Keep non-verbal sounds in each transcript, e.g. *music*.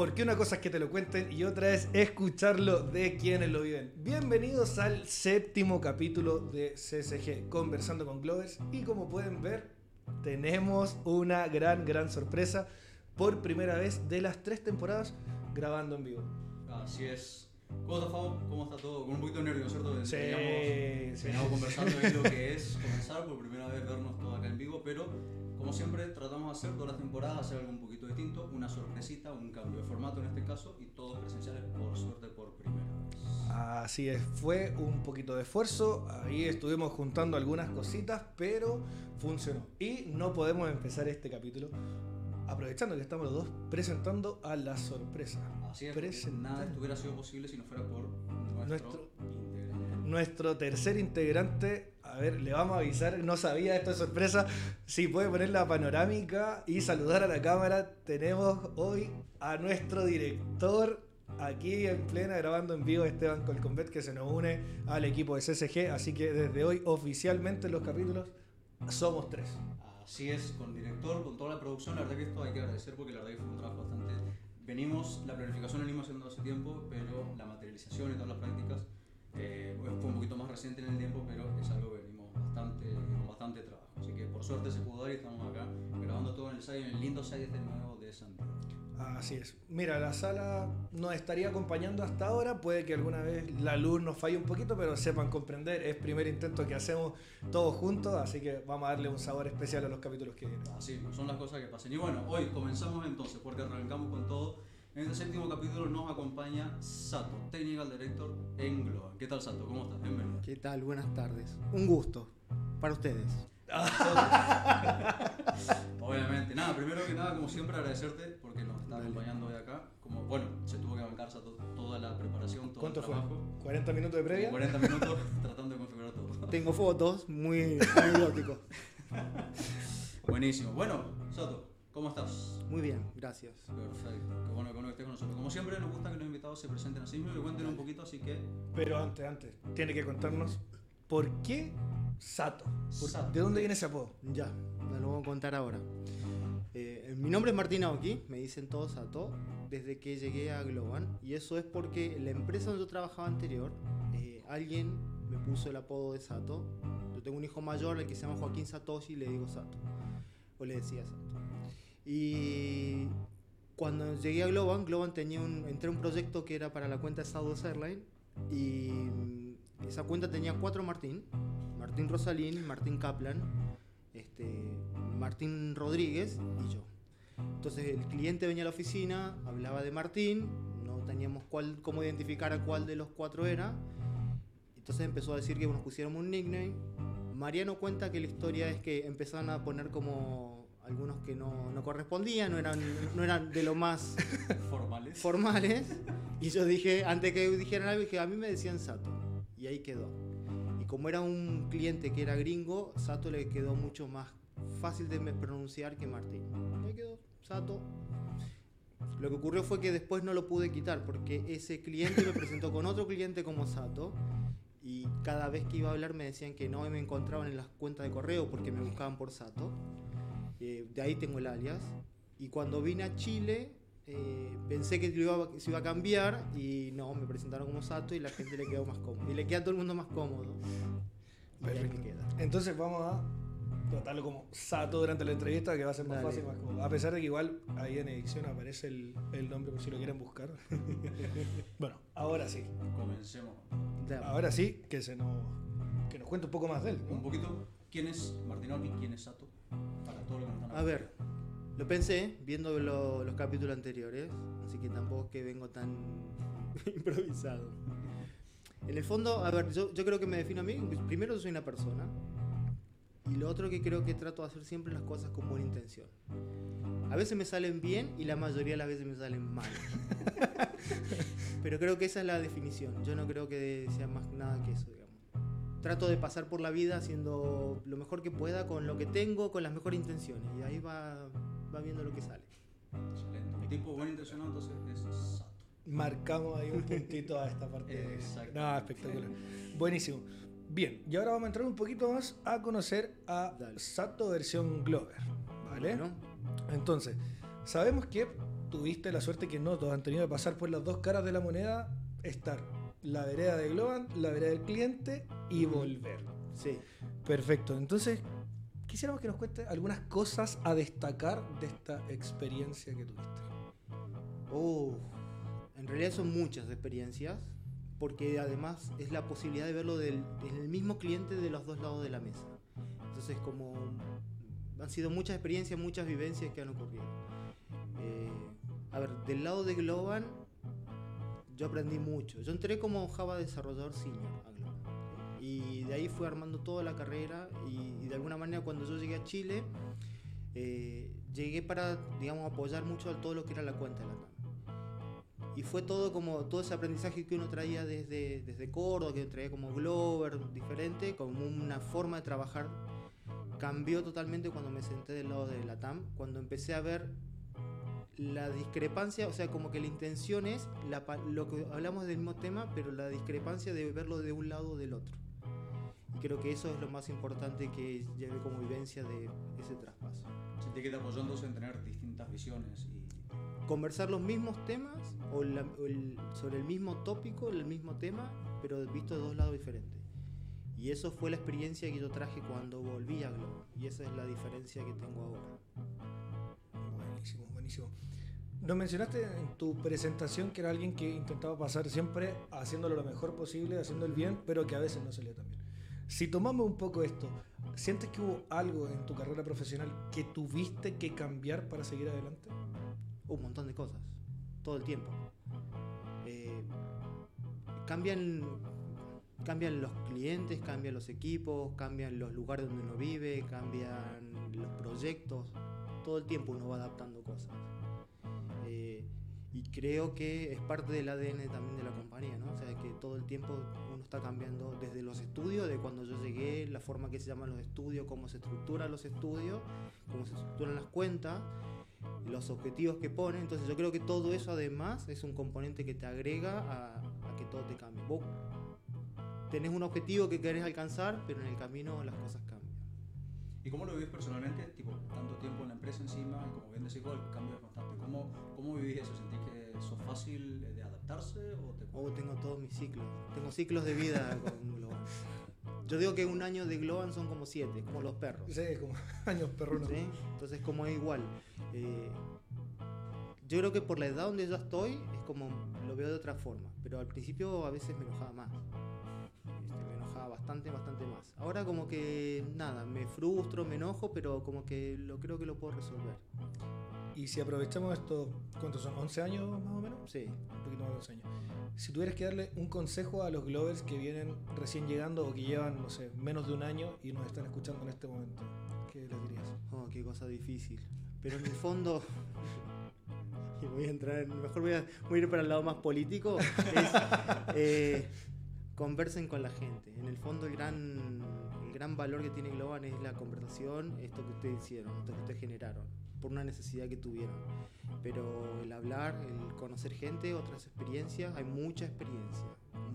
Porque una cosa es que te lo cuenten y otra es escucharlo de quienes lo viven. Bienvenidos al séptimo capítulo de CSG, Conversando con Glovers. Y como pueden ver, tenemos una gran, gran sorpresa. Por primera vez de las tres temporadas grabando en vivo. Así es. ¿Cómo está Fabo? ¿Cómo está todo? Con un poquito de nervio, ¿cierto? Sí, veníamos sí. conversando de lo que *laughs* es comenzar por primera vez vernos todo acá en vivo, pero como siempre tratamos de hacer todas las temporadas, hacer algo un poquito distinto, una sorpresita, un cambio de formato en este caso y todos presenciales por suerte por primera vez. Así es, fue un poquito de esfuerzo, ahí estuvimos juntando algunas cositas, pero funcionó. Y no podemos empezar este capítulo aprovechando que estamos los dos presentando a la sorpresa. Así es, nada esto hubiera sido posible si no fuera por nuestro, Nuestro- integrante. Nuestro tercer integrante, a ver, le vamos a avisar, no sabía esto es sorpresa, si puede poner la panorámica y saludar a la cámara, tenemos hoy a nuestro director aquí en plena grabando en vivo Esteban Colcombet que se nos une al equipo de CSG, así que desde hoy oficialmente en los capítulos somos tres. Así es, con director, con toda la producción, la verdad que esto hay que agradecer porque la verdad que fue un trabajo bastante... Venimos, la planificación la venimos haciendo hace tiempo, pero la materialización y todas las prácticas eh, fue un poquito más reciente en el tiempo, pero es algo que venimos bastante, con bastante trabajo. Así que por suerte se pudo dar y estamos acá grabando todo en el site, en el lindo site de nuevo de Santiago. Así es. Mira, la sala nos estaría acompañando hasta ahora. Puede que alguna vez la luz nos falle un poquito, pero sepan comprender. Es primer intento que hacemos todos juntos, así que vamos a darle un sabor especial a los capítulos que vienen. Así, son las cosas que pasan. Y bueno, hoy comenzamos entonces, porque arrancamos con todo. En este séptimo capítulo nos acompaña Sato, Technical Director en Globan. ¿Qué tal Sato? ¿Cómo estás? Bienvenido. ¿Qué tal? Buenas tardes. Un gusto para ustedes. *laughs* Obviamente. Nada, primero que nada, como siempre, agradecerte porque nos está Dale. acompañando hoy acá. Como, bueno, se tuvo que bancar Sato toda la preparación, todo ¿Cuánto el fue? trabajo. ¿40 minutos de previa? 40 minutos *laughs* tratando de configurar todo. Tengo fotos muy, muy. *laughs* Buenísimo. Bueno, Sato, ¿cómo estás? Muy bien, gracias. Perfecto. Qué bueno, qué bueno que estés con nosotros. Como siempre, nos gusta que los invitados se presenten a sí mismos y cuenten un poquito, así que Pero antes, antes, tiene que contarnos por qué Sato. Por- Sato. ¿De dónde viene ese apodo? Ya, me lo voy a contar ahora. Eh, mi nombre es Martín Aoki, me dicen todos Sato, desde que llegué a Globan. Y eso es porque la empresa donde yo trabajaba anterior, eh, alguien me puso el apodo de Sato. Yo tengo un hijo mayor, el que se llama Joaquín Satoshi, y le digo Sato. O le decía Sato. Y cuando llegué a Globan, Globan tenía un, entré a un proyecto que era para la cuenta de Southwest Airlines. Y mm, esa cuenta tenía cuatro Martín. Martín Rosalín, Martín Kaplan, este, Martín Rodríguez y yo. Entonces el cliente venía a la oficina, hablaba de Martín, no teníamos cuál, cómo identificar a cuál de los cuatro era. Entonces empezó a decir que nos pusiéramos un nickname. Mariano cuenta que la historia es que empezaron a poner como algunos que no, no correspondían, no eran, no eran de lo más *laughs* formales. formales. Y yo dije, antes que dijeran algo, dije, a mí me decían Sato. Y ahí quedó. Y como era un cliente que era gringo, Sato le quedó mucho más fácil de pronunciar que Martín. Y ahí quedó, Sato. Lo que ocurrió fue que después no lo pude quitar porque ese cliente me presentó con otro cliente como Sato. Y cada vez que iba a hablar me decían que no y me encontraban en las cuentas de correo porque me buscaban por Sato. Eh, de ahí tengo el alias. Y cuando vine a Chile, eh, pensé que iba, a- se iba a cambiar y no, me presentaron como Sato y la gente le quedó más cómodo. Y le queda a todo el mundo más cómodo. Y ahí Perfecto. me queda. Entonces vamos a tratarlo como Sato durante la entrevista, que va a ser más Dale. fácil, más cómodo. A pesar de que igual ahí en edición aparece el, el nombre por si lo quieren buscar. *laughs* bueno, ahora sí. Comencemos. Ahora sí, que se nos, que nos cuente un poco más de él. ¿no? Un poquito, ¿quién es Martín Orbi? ¿Quién es Sato? Para todos los que nos están A ver, lo pensé viendo lo- los capítulos anteriores, así que tampoco es que vengo tan *laughs* improvisado. En el fondo, a ver, yo, yo creo que me defino a mí, primero soy una persona, y lo otro que creo que trato de hacer siempre las cosas con buena intención. A veces me salen bien y la mayoría de las veces me salen mal. *laughs* Pero creo que esa es la definición. Yo no creo que sea más nada que eso. Trato de pasar por la vida haciendo lo mejor que pueda con lo que tengo, con las mejores intenciones. Y ahí va, va viendo lo que sale. Excelente. Un tipo buen intencionado, entonces es Sato. Marcamos ahí un puntito a esta parte. de- Exactamente. No, espectacular. Buenísimo. Bien, y ahora vamos a entrar un poquito más a conocer a Dale. Sato versión Glover. ¿Vale? Bueno, Entonces, sabemos que tuviste la suerte que no, todos han tenido que pasar por las dos caras de la moneda, estar la vereda de Globan, la vereda del cliente y volver. Sí. Perfecto, entonces quisiéramos que nos cuente algunas cosas a destacar de esta experiencia que tuviste. Uh, en realidad son muchas experiencias, porque además es la posibilidad de verlo del, en el mismo cliente de los dos lados de la mesa. Entonces, como han sido muchas experiencias, muchas vivencias que han ocurrido. Eh, a ver, del lado de Globan, yo aprendí mucho. Yo entré como Java desarrollador senior. Y de ahí fui armando toda la carrera y, y de alguna manera cuando yo llegué a Chile, eh, llegué para, digamos, apoyar mucho a todo lo que era la cuenta de la TAM. Y fue todo como, todo ese aprendizaje que uno traía desde, desde Córdoba, que traía como Glover, diferente, como una forma de trabajar, cambió totalmente cuando me senté del lado de la TAM, cuando empecé a ver la discrepancia, o sea, como que la intención es lo que hablamos del mismo tema, pero la discrepancia de verlo de un lado o del otro. Y creo que eso es lo más importante que llevé como vivencia de ese traspaso. Sentí que te apoyó entonces en tener distintas visiones y Conversar los mismos temas o la- o el- sobre el mismo tópico, el mismo tema, pero visto de dos lados diferentes. Y eso fue la experiencia que yo traje cuando volví a Globo. Y esa es la diferencia que tengo ahora. Buenísimo, buenísimo. Nos mencionaste en tu presentación que era alguien que intentaba pasar siempre haciéndolo lo mejor posible, haciendo el bien, pero que a veces no salía tan bien. Si tomamos un poco esto, ¿sientes que hubo algo en tu carrera profesional que tuviste que cambiar para seguir adelante? un montón de cosas, todo el tiempo. Eh, cambian, cambian los clientes, cambian los equipos, cambian los lugares donde uno vive, cambian los proyectos, todo el tiempo uno va adaptando cosas. Y creo que es parte del ADN también de la compañía, ¿no? O sea, que todo el tiempo uno está cambiando desde los estudios, de cuando yo llegué, la forma que se llaman los estudios, cómo se estructuran los estudios, cómo se estructuran las cuentas, los objetivos que ponen. Entonces yo creo que todo eso además es un componente que te agrega a, a que todo te cambie. Vos tenés un objetivo que querés alcanzar, pero en el camino las cosas cambian. ¿Y cómo lo vivís personalmente? Tipo, tanto tiempo en la empresa encima, y como bien decís, vos, el cambio es constante. ¿Cómo, ¿Cómo vivís eso? ¿Sentís que sos fácil de adaptarse o te Oh, tengo todos mis ciclos. Tengo ciclos de vida *laughs* con Globan. Yo digo que un año de Globan son como siete, como los perros. Sí, como *laughs* años perrunos. ¿sí? Entonces, como es igual. Eh, yo creo que por la edad donde yo estoy, es como lo veo de otra forma. Pero al principio a veces me enojaba más. Bastante, bastante más. Ahora como que nada, me frustro, me enojo, pero como que lo creo que lo puedo resolver. Y si aprovechamos esto, ¿cuántos son? ¿11 años más o menos? Sí. Un poquito más de 11 años. Si tuvieras que darle un consejo a los Glovers que vienen recién llegando o que llevan, no sé, menos de un año y nos están escuchando en este momento, ¿qué les dirías? Oh, qué cosa difícil. Pero en el fondo, *laughs* y voy a entrar, en- mejor voy a, voy a ir para el lado más político, es eh, conversen con la gente. En el fondo el gran, el gran valor que tiene Globan es la conversación, esto que ustedes hicieron, esto que ustedes generaron, por una necesidad que tuvieron. Pero el hablar, el conocer gente, otras experiencias, hay mucha experiencia,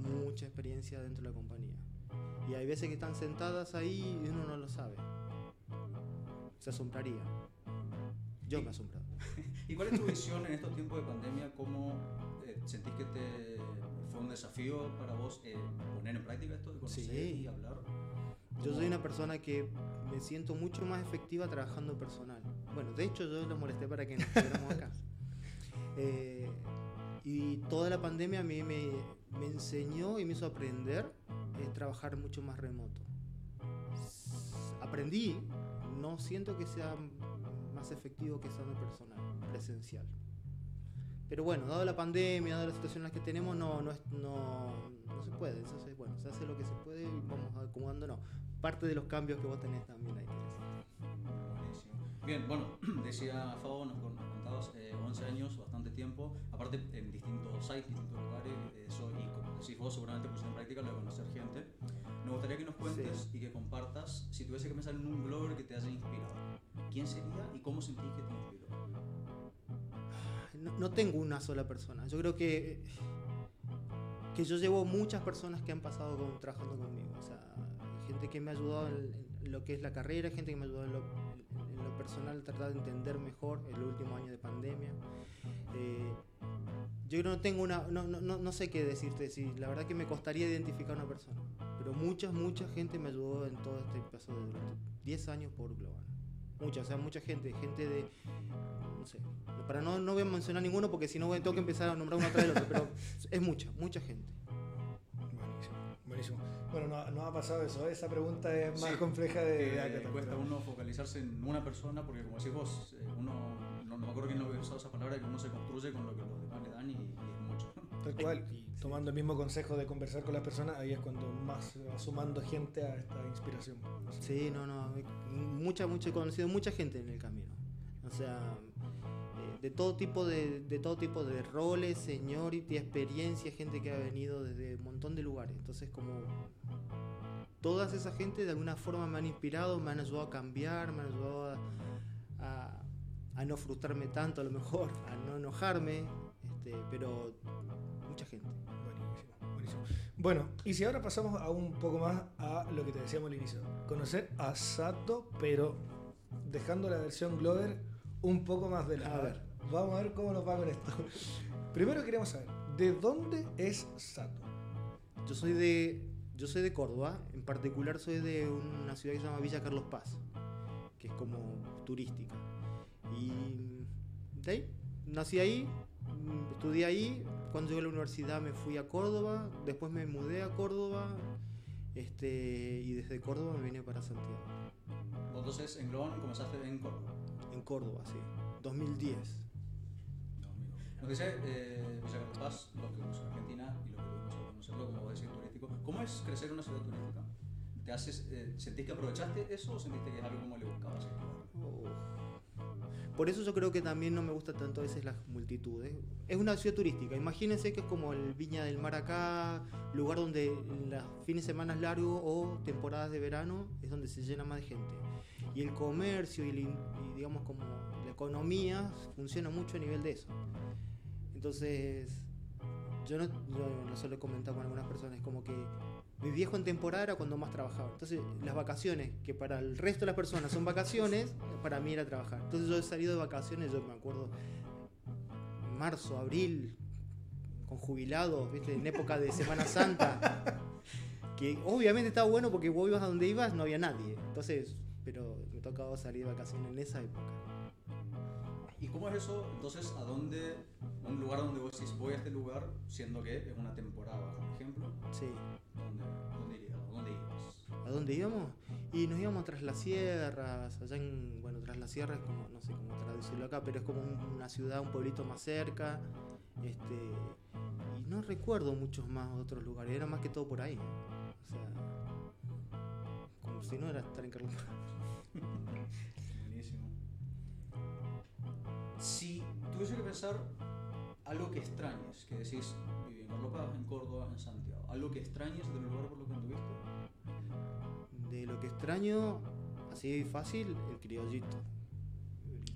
mucha experiencia dentro de la compañía. Y hay veces que están sentadas ahí y uno no lo sabe se asombraría. Yo me asombro. *laughs* ¿Y cuál es tu visión en estos tiempos de pandemia? ¿Cómo eh, sentís que te fue un desafío para vos eh, poner en práctica esto de conocer Sí. y hablar? Yo soy una persona que me siento mucho más efectiva trabajando personal. Bueno, de hecho yo los molesté para que nos quedáramos acá. *laughs* Eh, y toda la pandemia a mí me, me enseñó y me hizo aprender eh, trabajar mucho más remoto. Aprendí, no siento que sea más efectivo que estando personal, presencial. Pero bueno, dado la pandemia, dado las situaciones que tenemos, no, no, es- no, no se puede. Entonces, bueno, se hace lo que se puede y vamos acomodándonos. Parte de los cambios que vos tenés también ahí. Buenísimo. Bien, bueno, *clears throat* decía Fabo, nos, con- nos contabas eh, 11 años, bastante tiempo, aparte en distintos sites, distintos lugares, eso, y como decís vos, seguramente pusiste en práctica lo de conocer gente. Me gustaría que nos cuentes y que compartas, si tuviese que pensar en un blogger que te haya inspirado, ¿quién sería y cómo sentís que te inspiró? No, tengo una sola persona. Yo creo que, que yo llevo muchas personas que han pasado trabajando conmigo. O sea, gente que me ha ayudado en, en lo que es la carrera, gente que me ha ayudado en lo, en lo personal, tratar de entender mejor el último año de pandemia. Eh, yo no tengo una. No, no, no, sé qué decirte. Si, la verdad que me costaría identificar una persona. Pero mucha, mucha gente me ayudó en todo este paso de durante 10 años por Global. Mucha, o sea, mucha gente. Gente de. No sé. Para no, no voy a mencionar ninguno porque si no tengo que empezar a nombrar uno tras del otro. Pero *laughs* es mucha, mucha gente. Buenísimo, buenísimo. Bueno, no, no ha pasado eso. Esa pregunta es más Sí, compleja de, que de cuesta uno focalizarse en una persona porque como decís vos, eh, uno, no, no me acuerdo quién lo había usado esa palabra, que uno se construye con lo que los demás le dan y, y es mucho. Tal cual. Y tomando el mismo consejo de conversar con las personas, ahí es cuando más va sumando gente a esta inspiración. Sí, no, no. Mucha, mucha, he conocido mucha gente en el camino. O sea, eh, de todo tipo de, de todo tipo de roles, seniority, experiencia, gente que ha venido desde un montón de lugares. Entonces, como todas esa gente de alguna forma me han inspirado, me han ayudado a cambiar, me han ayudado a, a- a no frustrarme tanto a lo mejor, a no enojarme, este, pero mucha gente. Buenísimo, buenísimo. Bueno, y si ahora pasamos a un poco más a lo que te decíamos al inicio. Conocer a Sato, pero dejando la versión Glover un poco más de lado. A ver. Vamos a ver cómo nos va con esto. Primero queremos saber, ¿de dónde es Sato? Yo soy de yo soy de Córdoba, en particular soy de una ciudad que se llama Villa Carlos Paz, que es como turística. Y de ahí, nací ahí, mm, estudié ahí, cuando llegué a la universidad me fui a Córdoba, después me mudé a Córdoba, este, y desde Córdoba me vine para Santiago. Vos entonces en Global comenzaste en Córdoba. En Córdoba, sí, 2010. Nos dice eh, Villa Carlos Paz, los que en Argentina y los que que conocerlo, como decís, turístico. ¿Cómo es crecer en una ciudad turística? ¿Te haces, eh, ¿Sentís que aprovechaste eso o sentiste que es algo como le buscabas? Por eso yo creo que también no me gusta tanto a veces las multitudes. Es una ciudad turística. Imagínense que es como el Viña del Mar acá, lugar donde los fines de semana largos o temporadas de verano es donde se llena más de gente. Y el comercio y, digamos como la economía funciona mucho a nivel de eso. Entonces, yo no, yo solo he comentado con algunas personas, como que mi viejo en temporada era cuando más trabajaba. Entonces, las vacaciones, que para el resto de las personas son vacaciones, para mí era trabajar. Entonces, yo he salido de vacaciones, yo me acuerdo, marzo, abril, con jubilados, ¿viste? en época de Semana Santa. Que obviamente estaba bueno porque vos ibas a donde ibas, no había nadie. Entonces, pero me tocaba salir de vacaciones en esa época. ¿Y cómo es eso? Entonces, ¿a dónde, un lugar donde vos decís, voy a este lugar, siendo que es una temporada, por ejemplo, Sí. ¿dónde, dónde irías? ¿A ¿Dónde? ¿A dónde íbamos? Y nos íbamos tras las sierras, allá en, bueno, tras las sierras, como, no sé cómo traducirlo acá, pero es como un- una ciudad, un pueblito más cerca, este, y no recuerdo muchos más otros lugares, era más que todo por ahí, o sea, si no era estar en Carlos. Buenísimo. Si tuviese que pensar algo que extrañes, que decís, viví en Carlos Paz, en Córdoba, en Santiago, algo que extrañes del lugar por lo que anduviste, De lo que extraño, así fácil, el criollito.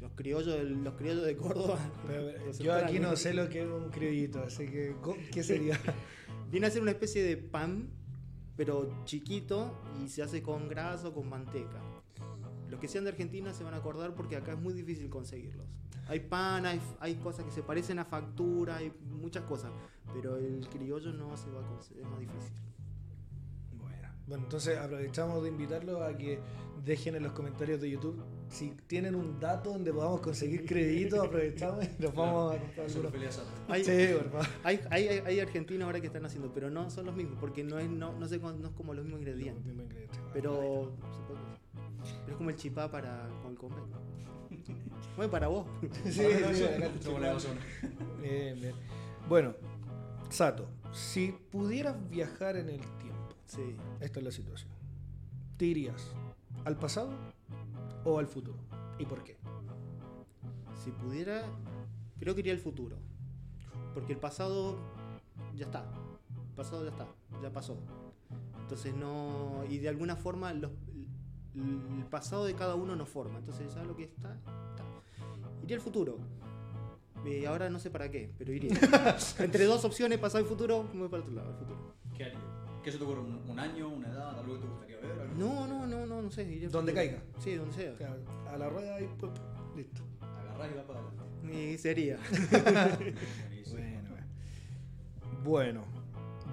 Los criollos, del- los criollos de Córdoba. Pero, *laughs* yo aquí no sé lo que es un criollito, así que ¿co- ¿qué sería? *laughs* Viene a ser una especie de pan, pero chiquito y se hace con grasa o con manteca. Los que sean de Argentina se van a acordar porque acá es muy difícil conseguirlos. Hay pan, hay, hay cosas que se parecen a factura, hay muchas cosas, pero el criollo no se va a conseguir, es más difícil. Bueno, bueno, entonces aprovechamos de invitarlos a que dejen en los comentarios de YouTube si tienen un dato donde podamos conseguir créditos, *laughs* aprovechamos y nos vamos a comprar. Hay, Sí, hay, hay, hay- hay argentinos ahora que están haciendo, pero no son los mismos, porque no es, no, no, sé, no es como los mismos ingredientes. Ingrediente. Pero, es como el chipá para con el convento. Bueno, para vos. Sí. *laughs* Bien, bien. Bueno, Sato, si pudieras viajar en el tiempo, Sí. esta es la situación, ¿te irías al pasado o al futuro? ¿Y por qué? Si pudiera, creo que iría al futuro. Porque el pasado ya está. El pasado ya está, ya pasó. Entonces no. Y de alguna forma los- el pasado de cada uno nos forma. Entonces ya lo que está, está. Iría al futuro. Y ahora no sé para qué, pero iría. *laughs* Entre dos opciones, pasado y futuro, me voy para el otro lado, al futuro. ¿Qué se te ocurre? ¿Un, un año, una edad, algo que te gustaría ver? algo? No, no, no, no, no sé. al Donde caiga. Sí, donde sea. A la rueda y ¡pup! listo. Agarrás y vas para adelante. Y sería. *laughs* Buenísimo. Bueno, bueno,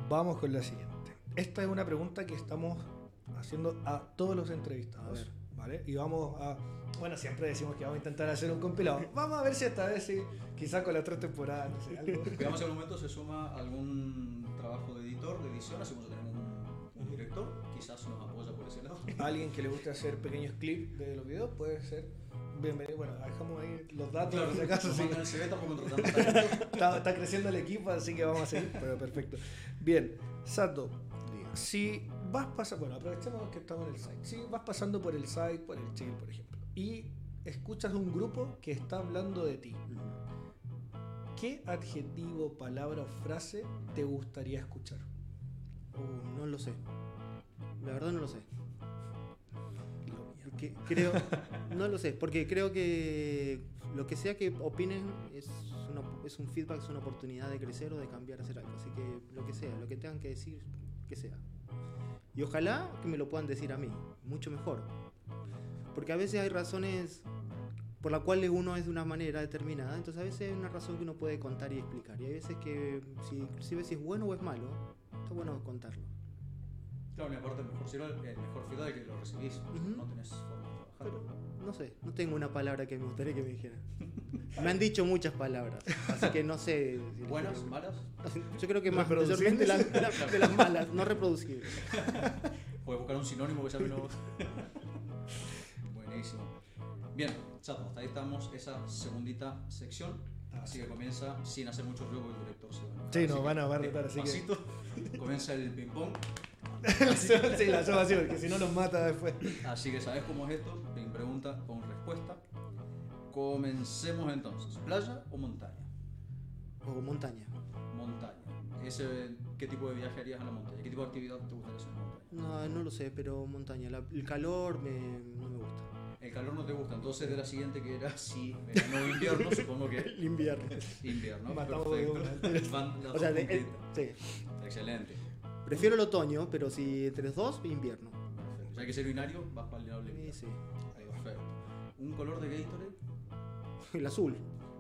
vamos con la siguiente. Esta es una pregunta que estamos haciendo a todos los entrevistados. A ver. ¿Vale? Y vamos a. Bueno, siempre decimos que vamos a intentar hacer un compilado. Vamos a ver si esta vez sí, quizás con las tres temporadas, no sé, algo. Veamos si en algún momento se suma algún trabajo de editor, de edición, así como tenemos un, un director, quizás nos apoya por ese lado. *laughs* Alguien que le guste hacer pequeños clips de los videos puede ser bienvenido. Bueno, dejamos ahí los datos por si acaso. sí. *laughs* está creciendo el equipo, así que vamos a seguir. Pero perfecto. Bien, Sato, si vas pasando, bueno, aprovechemos que estamos en el site. Si vas pasando por el site, por el chill, por ejemplo, y escuchas un grupo que está hablando de ti, ¿qué adjetivo, palabra o frase te gustaría escuchar? Uh, no lo sé. La verdad no lo sé. Creo, *laughs* no lo sé, porque creo que lo que sea que opinen es, una- es un feedback, es una oportunidad de crecer o de cambiar, hacer algo. Así que lo que sea, lo que tengan que decir, que sea. Y ojalá que me lo puedan decir a mí, mucho mejor. Porque a veces hay razones por las cuales uno es de una manera determinada, entonces a veces hay una razón que uno puede contar y explicar. Y hay veces que, si, inclusive si es bueno o es malo, está bueno contarlo. Claro, y aparte, el mejor, sirve el mejor feedback que lo recibís, Ujú. no tenés forma de trabajar. Pero no sé, no tengo una palabra que me gustaría que me dijeran. Me han dicho muchas palabras, así que no sé. si- Buenas, malas, *laughs* Yo creo que más mayormente las, de las- de las malas, no reproducibles. *laughs* puedes buscar un sinónimo que ya menos. *laughs* Bien, chato, hasta ahí estamos, esa segundita sección. Así que comienza sin hacer mucho ruido porque el director se va a. Sí, nos van a que, barretar, así que- despacito, *laughs* Comienza el ping-pong. *laughs* sí, la hacemos así, porque si no nos mata después. Así que sabes cómo es esto, ping pregunta con respuesta. Comencemos entonces. ¿Playa o montaña? O montaña. Montaña. Ese, ¿Qué tipo de viaje harías a la montaña? ¿Qué tipo de actividad te gustaría hacer en la montaña? No, no lo sé, pero montaña. La- el calor me, no me gusta. El calor no te gusta, entonces de la siguiente que era si verano o invierno, supongo que *laughs* El invierno. invierno. Matamos de Perfecto. Van las O sea, dos de- sí. Excelente. Prefiero el otoño, pero si entre los dos, invierno. Perfecto. Ya que ser binario, vas para el lado Sí, sí. Perfecto. ¿Un color de Gatorade? El azul.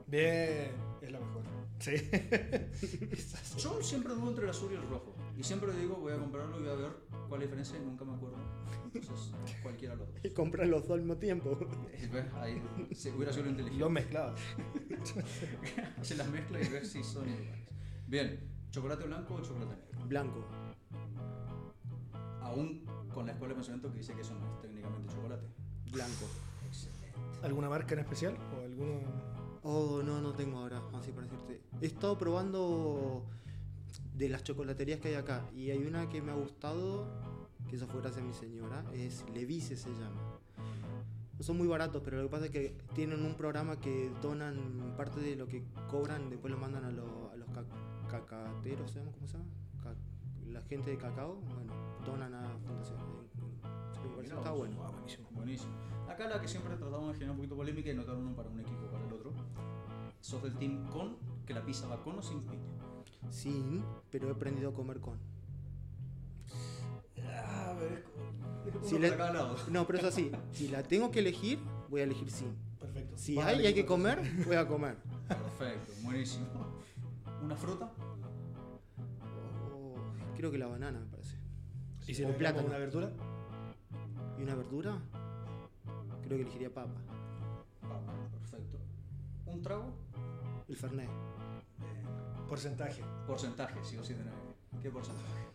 Bien, es la mejor. Sí. *laughs* Yo siempre dudo entre el azul y el rojo. Y siempre digo, voy a comprarlo y voy a ver cuál es la diferencia y nunca me acuerdo. Entonces, cualquiera de los dos. *laughs* Y comprar los dos al mismo tiempo. ¿ves? Ahí se hubiera sido lo inteligente. Los mezclados. Hacer las mezclas y ver si son iguales. Bien, ¿chocolate blanco o chocolate negro? Blanco. Aún con la escuela de pensamiento que dice que eso no es técnicamente chocolate. Blanco. Excelente. ¿Alguna marca en especial? ¿O alguno.? Oh, no, no tengo ahora, así para decirte. He estado probando de las chocolaterías que hay acá y hay una que me ha gustado, que eso fue gracias a mi señora, es Levice se llama. No son muy baratos, pero lo que pasa es que tienen un programa que donan parte de lo que cobran, después lo mandan a, lo- a los ca- cacateros, ¿se llama? ¿cómo se llama? Ca- la gente de cacao, bueno, donan a pareció- está bueno. Ah, buenísimo. Buenísimo. Acá la que siempre tratamos de generar un poquito polémica y notar uno para un equipo para el otro. Sos del team con, que la pizza va con o sin piña. Sin, pero he aprendido a comer con. Ah, pero es Si. No, pero es así. Si la tengo que elegir, voy a elegir sin. Perfecto. Si Vas hay y hay que comer, voy a comer. Perfecto, buenísimo. ¿Una fruta? Oh, creo que la banana, me parece. ¿Y si o le plátano. plátano una verdura? ¿Y una verdura? Creo que elegiría papa. Papa, perfecto. ¿Un trago? El fernet. Porcentaje. Porcentaje, sí o sí tenés. ¿Qué porcentaje?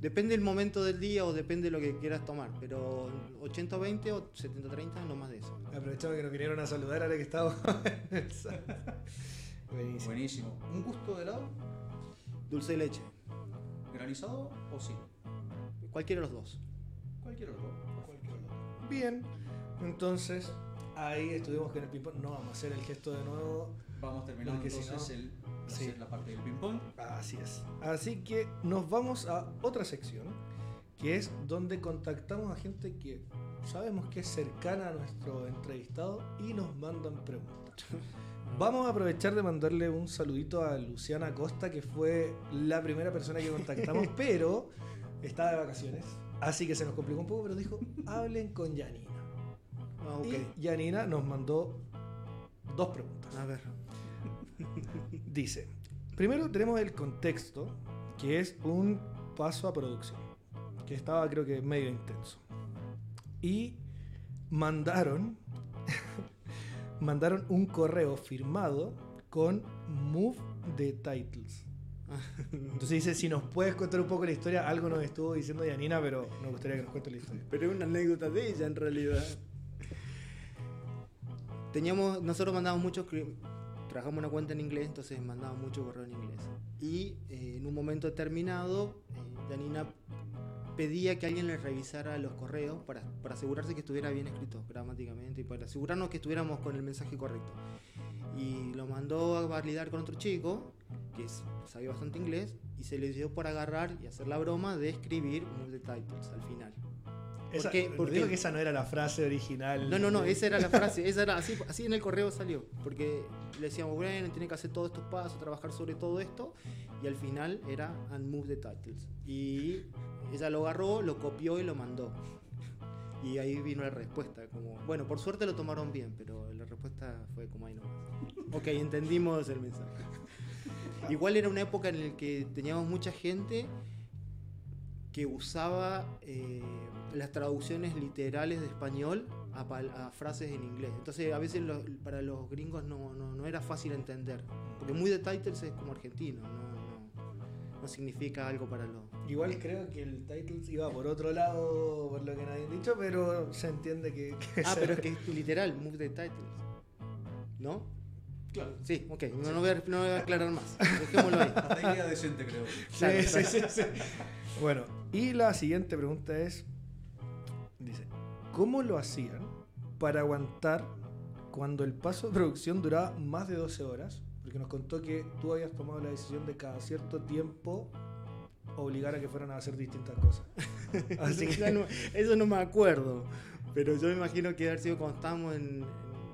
Depende del momento del día o depende de lo que quieras tomar. Pero 80-20 o 70-30, no más de eso. Aprovechamos que nos vinieron a saludar ahora que estamos *laughs* en el. Buenísimo. Buenísimo. ¿Un gusto de helado? Dulce de leche. ¿Granizado o sin? Cualquiera de los dos. Cualquiera de los dos. Bien. Entonces, ahí estuvimos con el ping-pong. No vamos a hacer el gesto de nuevo. Vamos terminando Porque si entonces no- el, Sí. hacer la parte del ping-pong. Así es. Así que nos vamos a otra sección, que es donde contactamos a gente que sabemos que es cercana a nuestro entrevistado y nos mandan preguntas. *laughs* Vamos a aprovechar de mandarle un saludito a Luciana Costa, que fue la primera persona que contactamos, *laughs* pero estaba de vacaciones. Así que se nos complicó un poco, pero dijo, hablen con Yanina. Ah, ok. Y Yanina nos mandó dos preguntas. A ver. Dice, primero tenemos el contexto, que es un paso a producción, que estaba creo que medio intenso. Y mandaron, *laughs* mandaron un correo firmado con Move the Titles. Entonces dice, si nos puedes contar un poco la historia, algo nos estuvo diciendo Yanina, pero nos gustaría que nos cuente la historia. Pero es una anécdota de ella en realidad. Teníamos, nosotros mandábamos muchos, trabajamos una cuenta en inglés, entonces mandábamos mucho correo en inglés. Y eh, en un momento determinado, eh, Janina pedía que alguien le revisara los correos para, para asegurarse que estuviera bien escrito gramáticamente y para asegurarnos que estuviéramos con el mensaje correcto. Y lo mandó a validar con otro chico que sabía bastante inglés y se le dio por agarrar y hacer la broma de escribir Move the Titles al final. Esa, qué? nos ¿Por dijo qué? que esa no era la frase original. No, no, no, esa era la frase, *laughs* esa era así, así en el correo salió, porque le decíamos, bueno, tiene que hacer todos estos pasos, trabajar sobre todo esto, y al final era and move the titles. Y ella lo agarró, lo copió y lo mandó. Y ahí vino la respuesta, como, bueno, por suerte lo tomaron bien, pero la respuesta fue como ahí nomás. Ok, entendimos el mensaje. *laughs* Igual era una época en la que teníamos mucha gente que usaba eh, las traducciones literales de español a, frases en inglés. Entonces a veces lo- para los gringos no, no, no era fácil entender. Porque muy de titles es como argentino, no, no, no significa algo para los... Igual creo que el Titles iba por otro lado, por lo que nadie ha dicho, pero se entiende que. que Ah, pero es que es literal, move the titles. ¿No? Claro. Sí, ok, no, no voy, a, no voy a aclarar más. Dejémoslo ahí. *laughs* Hasta ahí queda decente, creo. Sí, sí, sí, sí. Bueno, y la siguiente pregunta es: ¿cómo lo hacían para aguantar cuando el paso de producción duraba más de 12 horas? Porque nos contó que tú habías tomado la decisión de cada cierto tiempo obligar a que fueran a hacer distintas cosas. *laughs* Así que. no- eso no me acuerdo. Pero yo me imagino que haber sido cuando estábamos en,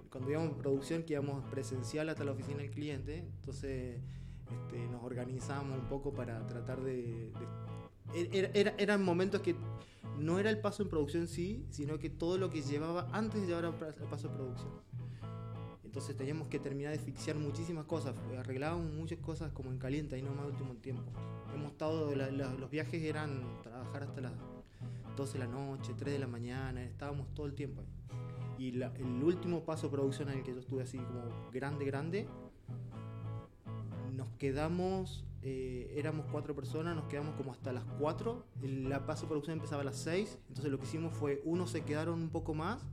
cuando íbamos en producción, que íbamos presencial hasta la oficina del cliente. Entonces este, nos organizamos un poco para tratar de. de- era- era- eran momentos que no era el paso en producción sí, sino que todo lo que llevaba antes de llevar al paso de producción. Entonces teníamos que terminar de fixear muchísimas cosas. Arreglábamos muchas cosas como en caliente, ahí nomás último tiempo. Hemos estado, la- la- los viajes eran trabajar hasta las 12 de la noche, 3 de la mañana, estábamos todo el tiempo ahí. Y la- el último paso de producción en el que yo estuve así como grande, grande, nos quedamos, eh, éramos cuatro personas, nos quedamos como hasta las 4, el- la paso producción empezaba a las 6, entonces lo que hicimos fue, unos se quedaron un poco más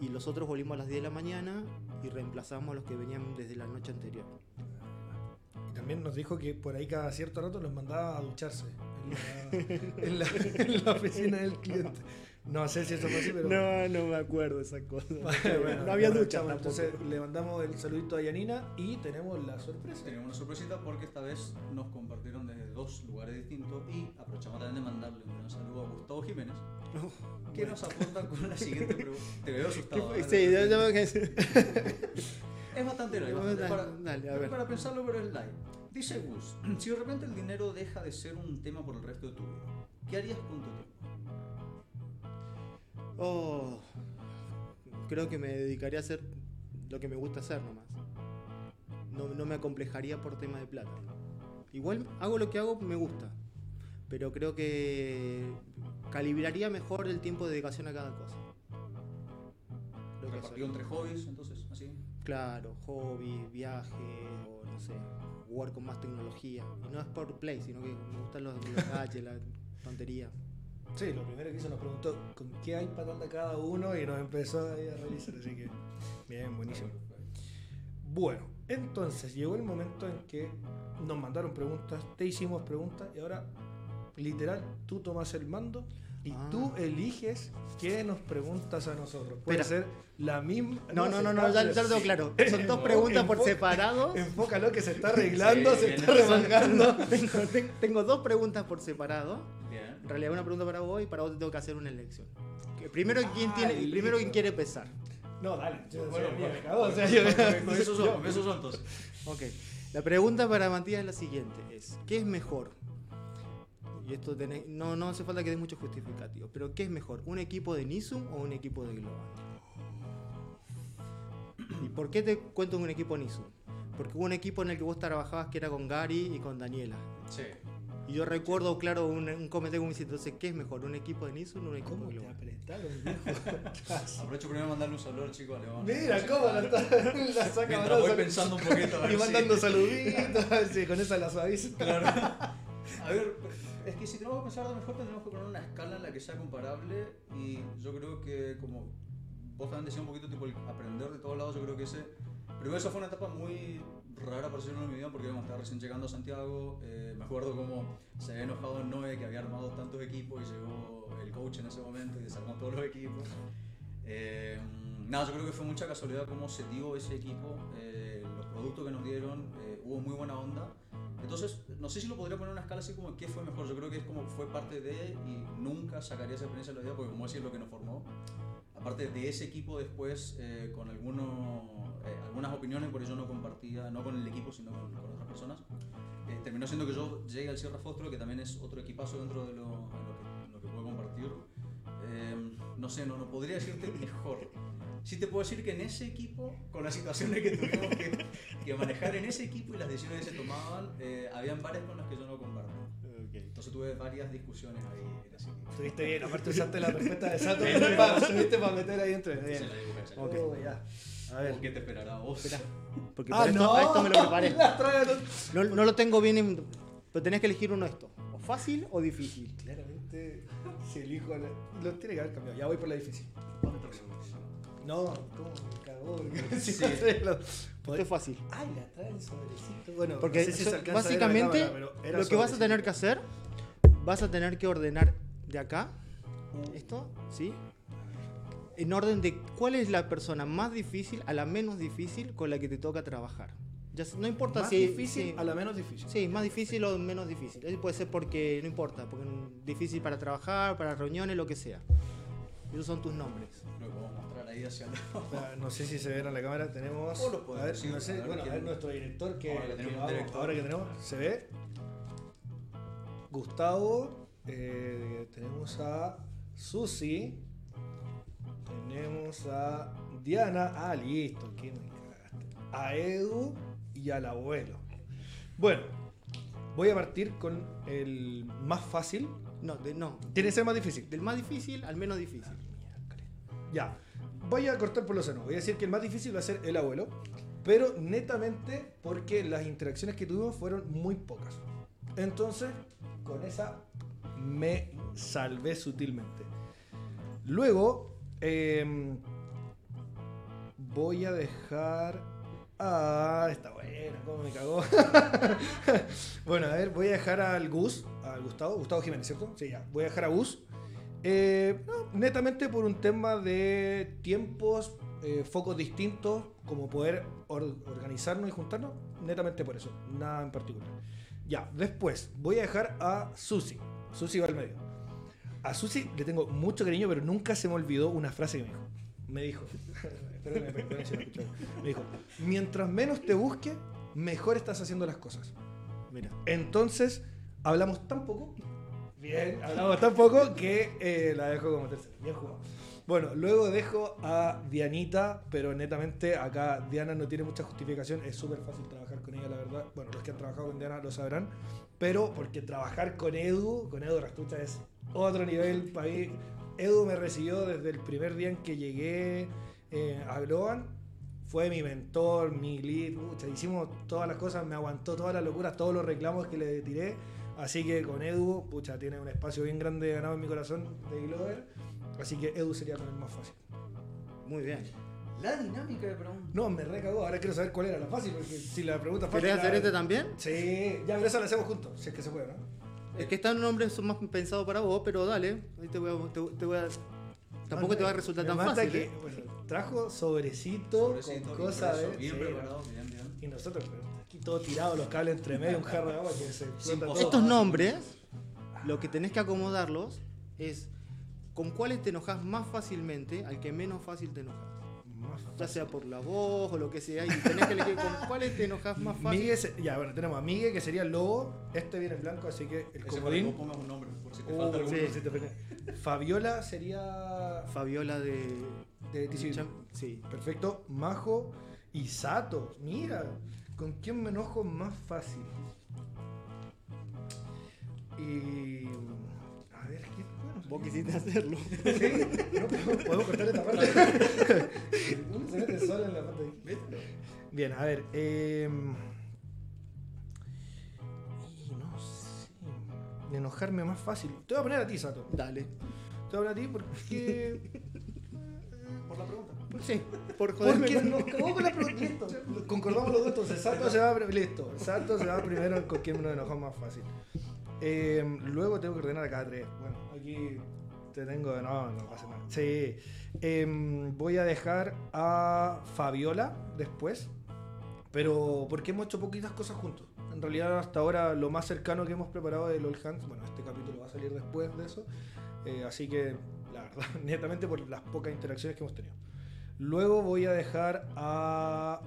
y los otros volvimos a las 10 de la mañana y reemplazamos a los que venían desde la noche anterior. Y también nos dijo que por ahí cada cierto rato los mandaba a ducharse en la, *laughs* en la- en la oficina del cliente. No sé si eso fue así, pero. No, no me acuerdo esa cosa. *laughs* Bueno, no había bueno, ducha tampoco. Entonces le mandamos el saludito a Yanina y tenemos la sorpresa. Tenemos una sorpresita porque esta vez nos compartieron desde dos lugares distintos y aprovechamos también de mandarle un gran saludo a Gustavo Jiménez, *laughs* que nos aporta con la siguiente pregunta. Te veo asustado. Sí, yo, yo que Es bastante live, Dale, bastante para, dale, a ver. para pensarlo, pero es live. Dice Gus, si de repente el dinero deja de ser un tema por el resto de tu vida, ¿qué harías con tu tiempo? Oh, creo que me dedicaría a hacer lo que me gusta hacer nomás. No, no me acomplejaría por tema de plata. Igual hago lo que hago, me gusta. Pero creo que calibraría mejor el tiempo de dedicación a cada cosa. Creo Repartido entre hobbies, entonces, así. Claro, hobby, viaje, o no sé, jugar con más tecnología. Y no es por play, sino que me gustan los, los *laughs* gadgets, la tontería. Sí, lo primero que hizo nos preguntó con qué iPad anda cada uno y nos empezó ahí a realizar, así que bien, buenísimo. Bueno, entonces llegó el momento en que nos mandaron preguntas, te hicimos preguntas y ahora, literal, tú tomas el mando y Ah. tú eliges qué nos preguntas a nosotros. Puede Espera. ser la misma. No, no, no, no, ya, ya lo tengo claro. Son dos preguntas por separado. Enfócalo que se está arreglando, Sí, se está remangando. *laughs* Tengo, ten- tengo dos preguntas por separado. En realidad una pregunta para vos y para vos te tengo que hacer una elección. Que primero quién tiene, primero quién quiere empezar. No, dale. Yo, Bueno, soy bueno, esos son, esos son todos. Ok. La pregunta para Matías es la siguiente: es ¿qué es mejor? Y esto tenés- no, no hace falta que dé muchos justificativos, pero ¿qué es mejor? ¿Un equipo de Nisum o un equipo de Global? ¿Y por qué te cuento un equipo Nisum? Porque hubo un equipo en el que vos trabajabas que era con Gary y con Daniela. Sí. Y yo recuerdo, claro, un, un comentario que me dice, entonces, ¿qué es mejor? ¿Un equipo de Nissan o un equipo ¿Cómo de te Global? apretaron, viejo? Aprovecho primero mandarle un saludo al chico León. Mira cómo la, la saca Mientras voy pensando un poquito. a ver Y si- mandando saluditos, sí, con esa la suaviza. Claro. *laughs* A ver, es que si tenemos que pensar de mejor, tenemos que poner una escala en la que sea comparable. Y yo creo que, como vos también decías un poquito, tipo, el aprender de todos lados, yo creo que ese. Primero, esa fue una etapa muy rara para decirlo en mi vida, porque íbamos a estar recién llegando a Santiago. eh, me acuerdo cómo se había enojado Noé, que había armado tantos equipos, y llegó el coach en ese momento y desarmó todos los equipos. Eh, nada, yo creo que fue mucha casualidad cómo se dio ese equipo, eh, los productos que nos dieron, eh, hubo muy buena onda. Entonces, no sé si lo podría poner en una escala así como qué fue mejor. Yo creo que es como fue parte de y nunca sacaría esa experiencia de la vida porque como decía es lo que nos formó. Aparte de ese equipo después, con algunos, eh, algunas opiniones por eso no compartía, no con el equipo, sino con, con otras personas, eh, terminó siendo que yo llegué al Sierra Fostro, que también es otro equipazo dentro de lo, de lo que, lo que puedo compartir. Eh, no sé, no, no podría decirte mejor. Sí te puedo decir que en ese equipo, con las situaciones que tuvimos que, que manejar en ese equipo y las decisiones que se tomaban, eh, habían varias con las que yo no comparto. Entonces tuve varias discusiones ahí en ese equipo. Estuviste bien, aparte usaste la respuesta de Sato *laughs* para, estuviste para meter ahí entre. Bien. Se la dibujé, se la Ok. dibujé. Oh, ya. A ver. ¿O ¿Qué te esperará vos? Espera, porque Ah, para esto, no. esto me lo preparé. *laughs* No, no lo tengo bien, en- pero tenés que elegir uno de estos. O fácil o difícil. Claramente, si elijo. la- Lo tiene que haber cambiado. Ya voy por la difícil. No, ¿cómo me cagó? *laughs* Sí, Esto es fácil. Ay, la trae el sobrecito. Bueno, Porque no sé si eso- se alcanza a ver en la básicamente cámara, lo que vas a sobrecito. tener que hacer, vas a tener que ordenar de acá, esto, ¿sí? En orden de cuál es la persona más difícil a la menos difícil con la que te toca trabajar. Ya, no importa Más si... difícil sí, a la menos difícil. Sí, más difícil o menos difícil. Eso puede ser porque no importa, porque es difícil para trabajar, para reuniones, lo que sea. Esos son tus nombres. Lo podemos mostrar ahí hacia el lado. Ah, No sé si se ve en la cámara, tenemos. O lo podemos a ver, decir, no sé, a bueno, a ver nuestro director que, Ahora que tenemos vamos- director. ahora que tenemos, ¿se ve? Gustavo, eh, tenemos a Susi, tenemos a Diana, ah, listo, ¿qué me cagaste? A Edu y al abuelo. Bueno, voy a partir con el más fácil. No, de, no. Tiene que ser más difícil. Del más difícil al menos difícil. Ya, voy a cortar por los senos. Voy a decir que el más difícil va a ser el abuelo, pero netamente porque las interacciones que tuvimos fueron muy pocas. Entonces, con esa me salvé sutilmente. Luego, em, voy a dejar. Ah, está bueno, cómo me cagó. *laughs* bueno, a ver, voy a dejar al Gus, al Gustavo, Gustavo Jiménez, ¿cierto? Sí, ya. Voy a dejar a Gus. Eh, netamente por un tema de tiempos, eh, focos distintos, como poder or- organizarnos y juntarnos, netamente por eso, nada en particular. Ya, después voy a dejar a Susi. Susi va al medio. A Susi le tengo mucho cariño, pero nunca se me olvidó una frase que me dijo. Me dijo, *laughs* si me dijo, mientras menos te busque, mejor estás haciendo las cosas. Mira. Entonces, hablamos tan poco. Bien, hablamos tan poco que eh, la dejo como tercera. Bien jugado. Bueno, luego dejo a Dianita, pero netamente acá Diana no tiene mucha justificación. Es súper fácil trabajar con ella, la verdad. Bueno, los que han trabajado con Diana lo sabrán. Pero porque trabajar con Edu, con Edu Rastucha es otro nivel para mí. Edu me recibió desde el primer día en que llegué eh, a Globan fue mi mentor, mi lead, pucha, hicimos todas las cosas, me aguantó todas las locuras, todos los reclamos que le tiré. Así que con Edu, pucha, tiene un espacio bien grande ganado en mi corazón de Glover. Así que Edu sería con el más fácil. Muy bien. La dinámica de preguntas. No, me recagó, ahora quiero saber cuál era la fácil, porque si la pregunta fácil. ¿Querés hacer la- este también? Sí, ya, pero eso lo hacemos juntos, si es que se puede, ¿no? Es que están nombres son más pensados para vos, pero dale. Ahí te voy a. te- te voy a- tampoco te va a resultar Me tan mata fácil. que, ¿eh? bueno, trajo sobrecito, Sobrecito, con cosas de. Bien sí, preparado, bien, bien. Y nosotros, pero aquí todo tirado, los cables entre medio, un jarro de agua que se. Estos nombres, lo que tenés que acomodarlos es con cuáles te enojas más fácilmente al que menos fácil te enojas. Más Ya sea por la voz o lo que sea, y tenés que elegir con cuáles te enojas más fácil. Migue, se- ya, bueno, tenemos a Migue, que sería el lobo. Este viene en blanco, así que el Ese para que comodín. vos pongas un nombre, por si te Oh, falta alguno. sí, sí, te perdí. Fabiola sería Fabiola de. de. Cham- Sí. Perfecto. Majo y Sato. Mira, ¿Con quién me enojo más fácil? Y. Vos quisiste hacerlo. *laughs* Sí, no, podemos- cortar esta parte. *laughs* Se mete solo en la parte de Bien, a ver. Eh, y no sé. De enojarme más fácil. Te voy a poner a ti, Sato. Dale. Te voy a poner a ti porque. *laughs* Por la pregunta. Sí, por joderme. Porque nos cagó con la pregunta. Listo. Concordamos los dos. Entonces, Sato se va. Listo. Sato se va primero con quien nos enojó más fácil. Eh, luego tengo que ordenar a cada tres. Bueno, aquí te tengo. No, no pasa nada. Sí. Em, voy a dejar a Fabiola después. Pero porque hemos hecho poquitas cosas juntos. En realidad, hasta ahora, lo más cercano que hemos preparado de LOL Hands. Bueno, este capítulo va a salir después de eso. Eh, así que, la verdad, *laughs* netamente por las pocas interacciones que hemos tenido. Luego voy a dejar a.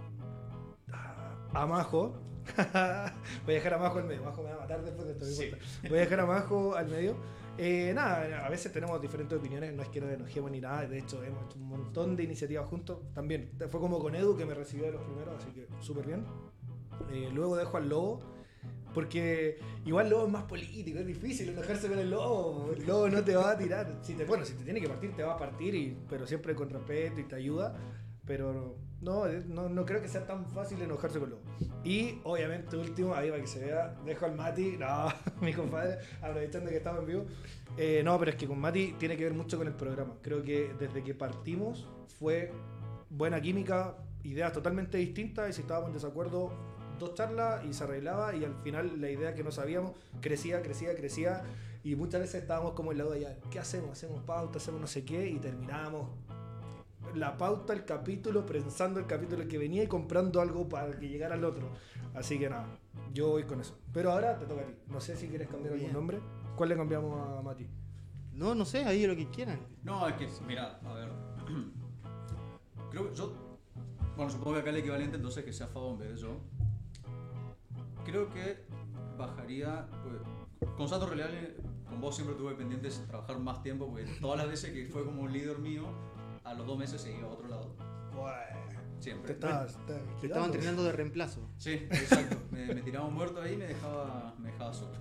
a Majo. *laughs* voy a dejar a Majo al medio. Majo me va a matar después de esto. Sí. Voy a dejar a Majo al medio. Eh, nada, a veces tenemos diferentes opiniones, no es que nos enojemos ni nada, de hecho hemos hecho un montón de iniciativas juntos, también fue como con Edu que me recibió de los primeros, así que súper bien. Eh, luego dejo al Lobo, porque igual Lobo es más político, es difícil enojarse con el Lobo, el Lobo no te va a tirar, si te, bueno, si te tiene que partir te va a partir, y, pero siempre con respeto y te ayuda, pero no, eh, no, no creo que sea tan fácil enojarse con Lobo. Y obviamente último, ahí para que se vea, dejo al Mati, *laughs* no, mi compadre, aprovechando que estamos en vivo. Eh, no, pero es que con Mati tiene que ver mucho con el programa. Creo que desde que partimos fue buena química, ideas totalmente distintas y si estábamos en desacuerdo, dos charlas y se arreglaba y al final la idea que no sabíamos crecía, crecía, crecía y muchas veces estábamos como en lado de allá, ¿qué hacemos? Hacemos pauta, hacemos no sé qué y terminábamos la pauta, el capítulo, pensando el capítulo que venía y comprando algo para que llegara al otro. Así que nada, yo voy con eso. Pero ahora te toca a ti. No sé si quieres cambiar algún Bien. nombre. ¿Cuál le cambiamos a Mati? No, no sé, ahí lo que quieran. No, es que, mira, a ver. *clears throat* Creo que yo. Bueno, supongo que acá el equivalente entonces que sea Fabo en vez de yo. Creo que bajaría. Pues, con Sato Real, con vos siempre tuve pendientes trabajar más tiempo, porque todas las veces que fue como un líder mío, a los dos meses se iba a otro lado. Te Siempre. estabas, te Te estaba entrenando de reemplazo. Sí, exacto. Me, me tiraba muerto ahí y me dejaba, me dejaba solo.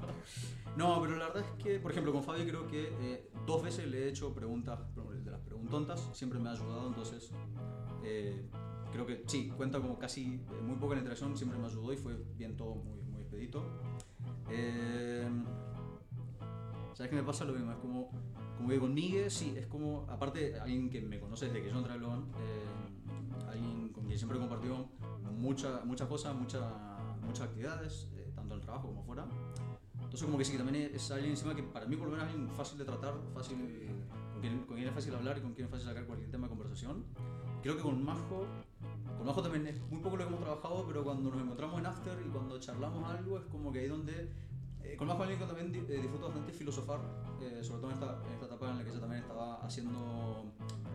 No, pero la verdad es que, por ejemplo, con Fabio creo que eh, dos veces le he hecho preguntas, de las preguntontas, siempre me ha ayudado, entonces eh, creo que sí, cuenta como casi eh, muy poca la interacción, siempre me ayudó y fue bien todo muy, muy expedito. Eh, ¿Sabes qué me pasa lo mismo? Es como, como que con Miguel, sí, es como, aparte, alguien que me conoce desde que yo entré a Global, eh, alguien con quien siempre he compartido mucha- muchas cosas, mucha- muchas actividades, eh, tanto en el trabajo como fuera. Entonces, como que sí, que también es alguien encima que para mí, por lo menos, es alguien fácil de tratar, fácil, con, quien, con quien es fácil hablar y con quien es fácil sacar cualquier tema de conversación. Creo que con Majo, con Majo también es muy poco lo que hemos trabajado, pero cuando nos encontramos en After y cuando charlamos algo, es como que ahí donde. Eh, con alguien que también eh, disfruto bastante filosofar, eh, sobre todo en esta, en esta etapa en la que ella también estaba haciendo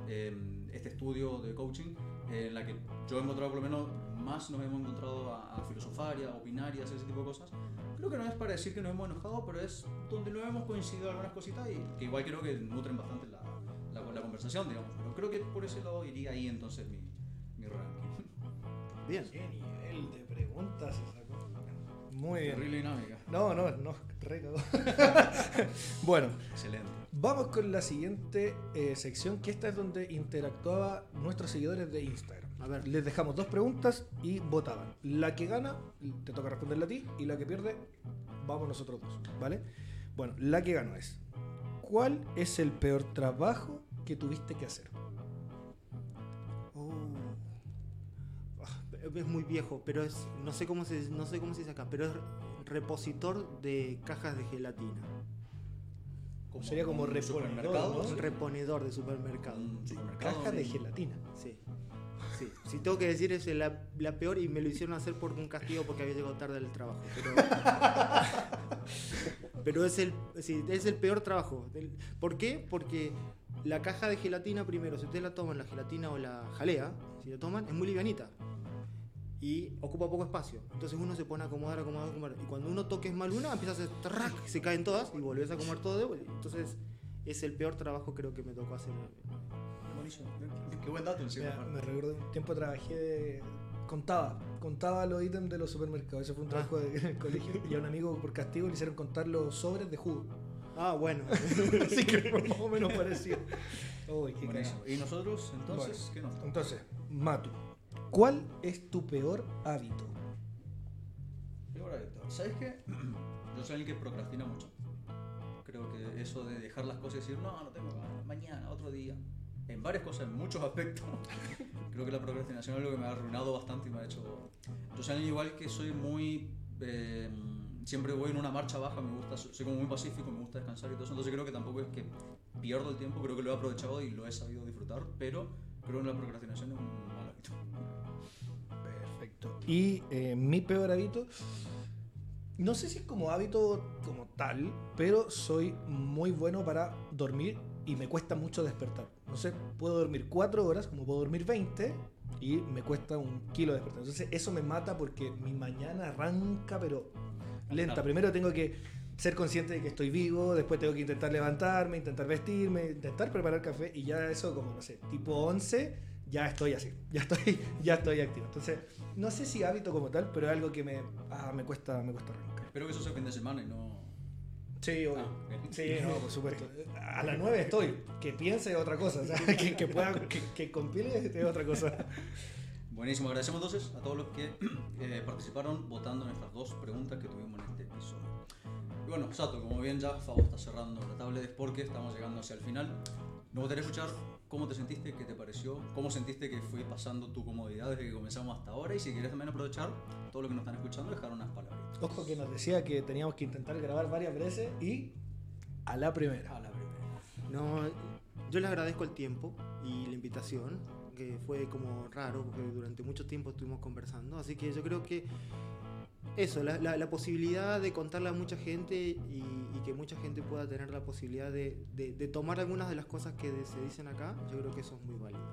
eh, este estudio de coaching, eh, en la que yo he encontrado por lo menos más nos hemos encontrado a, a filosofar y a opinar y a hacer ese tipo de cosas. Creo que no es para decir que nos hemos enojado, pero es donde no hemos coincidido algunas cositas y que igual creo que nutren bastante la, la, la conversación, digamos. Pero creo que por ese lado iría ahí entonces mi, mi ranking. Bien. ¿Qué nivel de preguntas se sacó? Muy bien. Terrible dinámica. No, no, no, re *laughs* bueno, Excelente. vamos con la siguiente eh, sección, que esta es donde interactuaba nuestros seguidores de Instagram. A ver. Les dejamos dos preguntas y votaban. La que gana, te toca responderla a ti, y la que pierde, vamos nosotros dos, ¿vale? Bueno, la que ganó es, ¿cuál es el peor trabajo que tuviste que hacer? Es muy viejo, pero es no sé cómo se no sé cómo se dice acá, pero es repositor de cajas de gelatina. Sería como reponedor, supermercado, ¿no? reponedor de supermercado. Un supermercado. Caja de sí. gelatina. Sí. Sí. Si tengo que decir es la, la peor y me lo hicieron hacer por un castigo porque había llegado tarde al trabajo. Pero, *laughs* pero es el sí, es el peor trabajo. ¿Por qué? Porque la caja de gelatina primero, si ustedes la toman, la gelatina o la jalea, si la toman, es muy livianita. Y ocupa poco espacio. Entonces uno se pone a acomodar, acomodar, acomodar. Y cuando uno toques mal una, empieza a hacer track, se caen todas y volvés a acomodar todo de vuelta. Entonces es el peor trabajo creo que me tocó hacer. Buenísimo. Qué buen dato encima. Me, recuerdo un tiempo trabajé de- contaba, contaba los ítems de los supermercados. Ese fue un trabajo de- en *laughs* el colegio. Y a un amigo por castigo le hicieron contar los sobres de jugo. Ah, bueno. *laughs* Así que fue más o menos parecido. Uy, qué cagado. Y nosotros, entonces, ¿qué nos toca? Entonces, Matu, ¿cuál es tu peor hábito? Peor hábito. ¿Sabes qué? *clears throat* Yo soy alguien que procrastina mucho. Creo que eso de dejar las cosas y decir, no, no tengo ganas, mañana, otro día. En varias cosas, en muchos *laughs* aspectos. Creo que la procrastinación es algo que me ha arruinado bastante y me ha hecho. Yo soy alguien igual que soy muy. eh, siempre voy en una marcha baja, me gusta, soy como muy pacífico, me gusta descansar y todo eso. Entonces creo que tampoco es que pierdo el tiempo, creo que lo he aprovechado y lo he sabido disfrutar, pero creo que la procrastinación es un mal hábito. Perfecto. Y eh, mi peor hábito, no sé si es como hábito como tal, pero soy muy bueno para dormir y me cuesta mucho despertar. No sé, puedo dormir 4 horas, como puedo dormir 20, y me cuesta un kilo despertar. Entonces eso me mata porque mi mañana arranca, pero lenta. Primero tengo que ser consciente de que estoy vivo, después tengo que intentar levantarme, intentar vestirme, intentar preparar café y ya eso como, no sé, tipo 11, ya estoy así, *laughs* ya estoy, ya estoy activo. Entonces, no sé si hábito como tal, pero es algo que me, ah, me, cuesta, me cuesta arrancar. Espero que eso sea fin de semana y no. Sí, obvio. Ah. Sí, no, por supuesto. A las 9 estoy. Que piense es otra cosa. O sea, *laughs* que, que pueda, que, que compile es otra cosa. Buenísimo, agradecemos entonces a todos los que *clears throat* eh, participaron votando en estas dos preguntas que tuvimos en este episodio. Bueno, Sato, como bien ya Fabo está cerrando la tablet porque estamos llegando hacia el final. Nos gustaría escuchar cómo te sentiste, qué te pareció, cómo sentiste que fue pasando tu comodidad desde que comenzamos hasta ahora y si quieres también aprovechar todo lo que nos están escuchando, dejar unas palabras. Ojo que nos decía que teníamos que intentar grabar varias veces y a la primera. A la primera. No, yo le agradezco el tiempo y la invitación, que fue como raro, porque durante mucho tiempo estuvimos conversando, así que yo creo que eso, la, la- la posibilidad de contarle a mucha gente y, y que mucha gente pueda tener la posibilidad de, de- de tomar algunas de las cosas que de- se dicen acá, yo creo que eso es muy válido.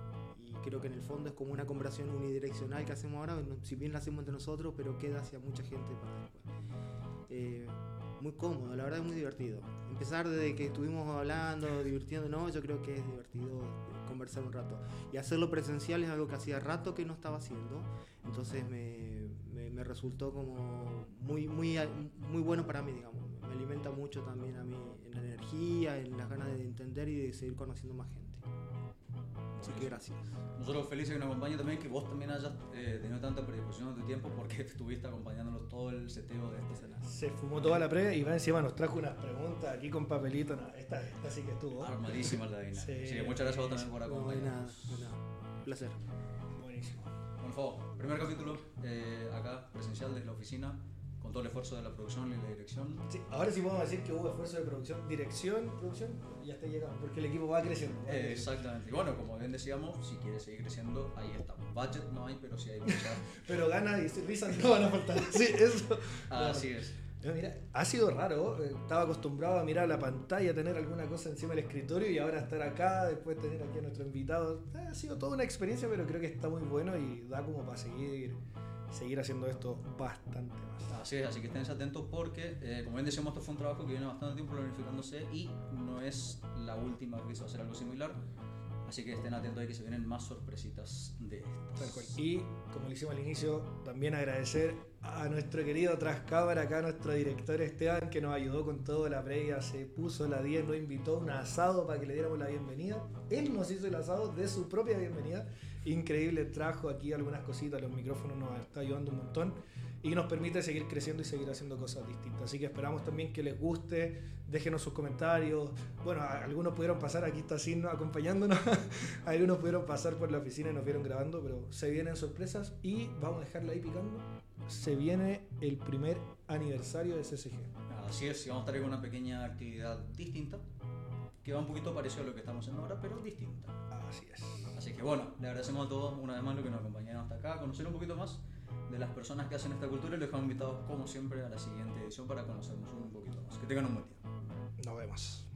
Y creo que en el fondo es como una conversación unidireccional que hacemos ahora, si bien la hacemos entre nosotros, pero queda hacia mucha gente para después. Eh, muy cómodo, la verdad es muy divertido. Empezar desde que estuvimos hablando, divirtiéndonos, yo creo que es divertido conversar un rato. Y hacerlo presencial es algo que hacía rato que no estaba haciendo, entonces me, me- resultó como muy, muy, muy bueno para mí, digamos. Me alimenta mucho también a mí en la energía, en las ganas de entender y de seguir conociendo más gente. Así que gracias. Nosotros felices que nos acompañe también, que vos también hayas eh, tenido tanta predisposición de tu tiempo porque *laughs* estuviste acompañándonos todo el seteo de este escenario. Se fumó toda la previa y va encima nos trajo unas preguntas aquí con papelito. No, esta, esta sí que estuvo. Armadísima la Dina. *laughs* Sí. Así que muchas gracias a vos también por No, de nada, acompañarnos. de nada. Placer. Bueno, Fabo, primer capítulo eh, acá, presencial desde la oficina, con todo el esfuerzo de la producción y la dirección. Sí, ahora sí podemos decir que hubo esfuerzo de producción, dirección, producción, ya está llegando, porque el equipo va creciendo. va Eh, creciendo. exactamente. Y bueno, como bien decíamos, si quieres seguir creciendo, ahí estamos. Budget no hay, pero sí hay mucha. *laughs* Pero ganas y risas no van a faltar. *laughs* Sí, eso. Así es. No, mira, ha sido raro. eh, Estaba acostumbrado a mirar la pantalla, tener alguna cosa encima del escritorio y ahora estar acá, después tener aquí a nuestro invitado. Eh, Ha sido toda una experiencia, pero creo que está muy bueno y da como para seguir, seguir haciendo esto bastante más. Así es, así que estén atentos porque, eh, como bien decíamos, esto fue un trabajo que viene bastante tiempo planificándose y no es la última vez que se va a hacer algo similar. Así que estén atentos ahí que se vienen más sorpresitas de estas. Tal cual. Y como le hicimos al inicio, también agradecer a nuestro querido tras cámara, acá nuestro director Esteban, que nos ayudó con todo la previa, se puso la 10, nos invitó a un asado para que le diéramos la bienvenida. Él nos hizo el asado de su propia bienvenida. Increíble, trajo aquí algunas cositas, los micrófonos nos está ayudando un montón y nos permite seguir creciendo y seguir haciendo cosas distintas. Así que esperamos también que les guste, déjenos sus comentarios. Bueno, algunos pudieron pasar, aquí está Sin acompañándonos, *laughs* algunos pudieron pasar por la oficina y nos vieron grabando, pero se vienen sorpresas y vamos a dejarla ahí picando. Se viene el primer aniversario de CSG. Así es, y vamos a estar con una pequeña actividad distinta, que va un poquito parecido a lo que estamos haciendo ahora, pero distinta. Así es. Así que bueno, le agradecemos a todos una vez más lo que nos acompañaron hasta acá, conocer un poquito más de las personas que hacen esta cultura y los dejamos invitados como siempre a la siguiente edición para conocernos un poquito más. Que tengan un buen día. Nos vemos.